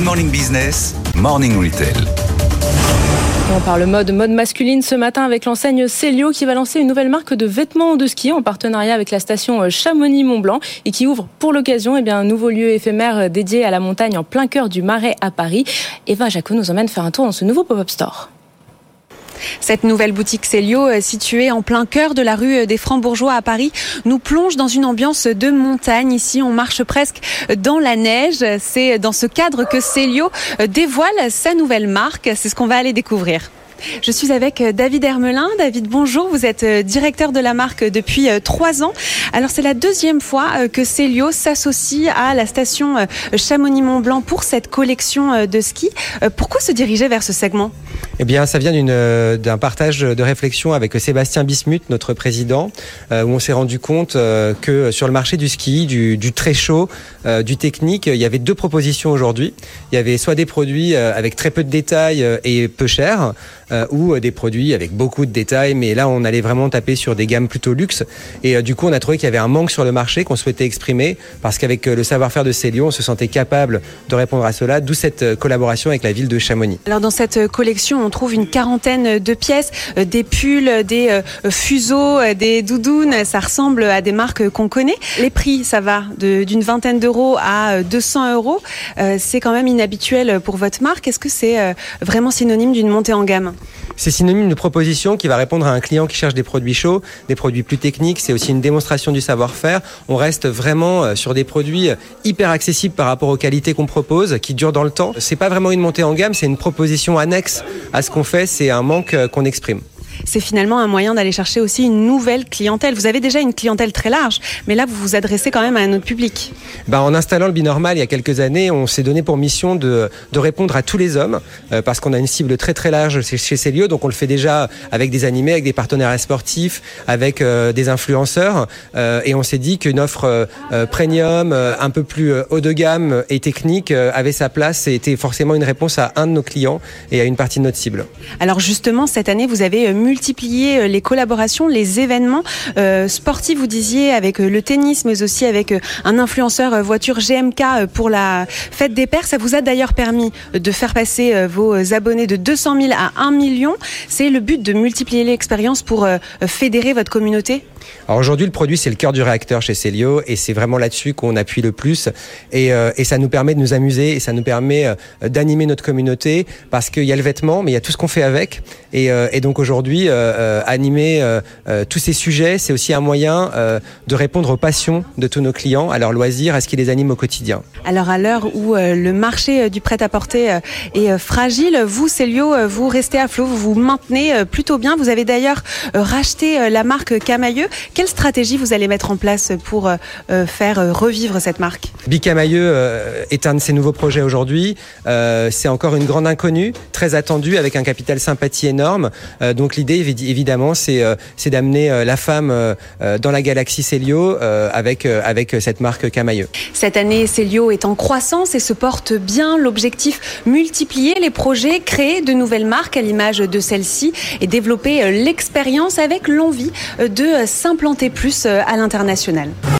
Good Morning Business, Morning Retail. On parle mode, mode masculine ce matin avec l'enseigne Célio qui va lancer une nouvelle marque de vêtements de ski en partenariat avec la station Chamonix-Mont-Blanc et qui ouvre pour l'occasion eh un nouveau lieu éphémère dédié à la montagne en plein cœur du Marais à Paris. Eva Jaco nous emmène faire un tour dans ce nouveau pop-up store. Cette nouvelle boutique Célio, euh, située en plein cœur de la rue euh, des Francs-Bourgeois à Paris, nous plonge dans une ambiance de montagne. Ici, on marche presque dans la neige. C'est dans ce cadre que Célio euh, dévoile sa nouvelle marque. C'est ce qu'on va aller découvrir. Je suis avec David Hermelin. David, bonjour. Vous êtes directeur de la marque depuis trois ans. Alors, c'est la deuxième fois que Célio s'associe à la station Chamonix-Mont-Blanc pour cette collection de ski. Pourquoi se diriger vers ce segment? Eh bien, ça vient euh, d'un partage de réflexion avec Sébastien Bismuth, notre président, euh, où on s'est rendu compte euh, que sur le marché du ski, du, du très chaud, du technique, il y avait deux propositions aujourd'hui. Il y avait soit des produits avec très peu de détails et peu chers, ou des produits avec beaucoup de détails, mais là, on allait vraiment taper sur des gammes plutôt luxe. Et du coup, on a trouvé qu'il y avait un manque sur le marché qu'on souhaitait exprimer, parce qu'avec le savoir-faire de Célio, on se sentait capable de répondre à cela, d'où cette collaboration avec la ville de Chamonix. Alors, dans cette collection, on trouve une quarantaine de pièces, euh, des pulls, des euh, fuseaux, euh, des doudounes. Ça ressemble à des marques qu'on connaît. Les prix, ça va d'une vingtaine d'euros à 200 euros. C'est quand même inhabituel pour votre marque. Est-ce que c'est vraiment synonyme d'une montée en gamme? C'est synonyme de proposition qui va répondre à un client qui cherche des produits chauds, des produits plus techniques. C'est aussi une démonstration du savoir-faire. On reste vraiment sur des produits hyper accessibles par rapport aux qualités qu'on propose, qui durent dans le temps. C'est pas vraiment une montée en gamme, c'est une proposition annexe à ce qu'on fait. C'est un manque qu'on exprime c'est finalement un moyen d'aller chercher aussi une nouvelle clientèle. Vous avez déjà une clientèle très large, mais là, vous vous adressez quand même à un autre public. Ben, en installant le binormal il y a quelques années, on s'est donné pour mission de, de répondre à tous les hommes, euh, parce qu'on a une cible très très large chez, chez Célio, donc on le fait déjà avec des animés, avec des partenaires sportifs, avec euh, des influenceurs, euh, et on s'est dit qu'une offre premium, un peu plus haut de gamme et technique avait sa place et était forcément une réponse à un de nos clients et à une partie de notre cible. Alors justement, cette année, vous avez multiplier euh, les collaborations, les événements euh, sportifs, vous disiez, avec euh, le tennis, mais aussi avec un influenceur voiture GMK pour la fête des pères. Ça vous a d'ailleurs permis de faire passer vos abonnés de 200 000 à 1 million. C'est le but de multiplier l'expérience pour fédérer votre communauté? Alors aujourd'hui, le produit, c'est le cœur du réacteur chez Célio et c'est vraiment là-dessus qu'on appuie le plus. Et, euh, ça nous permet de nous amuser et ça nous permet euh, d'animer notre communauté parce qu'il y a le vêtement, mais il y a tout ce qu'on fait avec. Et, euh, et donc aujourd'hui, animer tous ces sujets, c'est aussi un moyen de répondre aux passions de tous nos clients, à leurs loisirs, à ce qui les anime au quotidien. Alors à l'heure où le marché du prêt-à-porter est fragile, vous, Célio, vous restez à flot, vous vous maintenez plutôt bien. Vous avez d'ailleurs racheté la marque Camailleux. Quelle stratégie vous allez mettre en place pour euh, euh, faire euh, revivre cette marque? Bicamailleux est un de ces nouveaux projets aujourd'hui. c'est encore une grande inconnue, très attendue, avec un capital sympathie énorme. donc l'idée, évidemment, c'est d'amener la femme dans la galaxie Célio avec, avec cette marque Camailleux. Cette année, Célio est en croissance et se porte bien. L'objectif, multiplier les projets, créer de nouvelles marques à l'image de celle-ci et développer l'expérience avec l'envie de s'implanter plus euh, à l'international.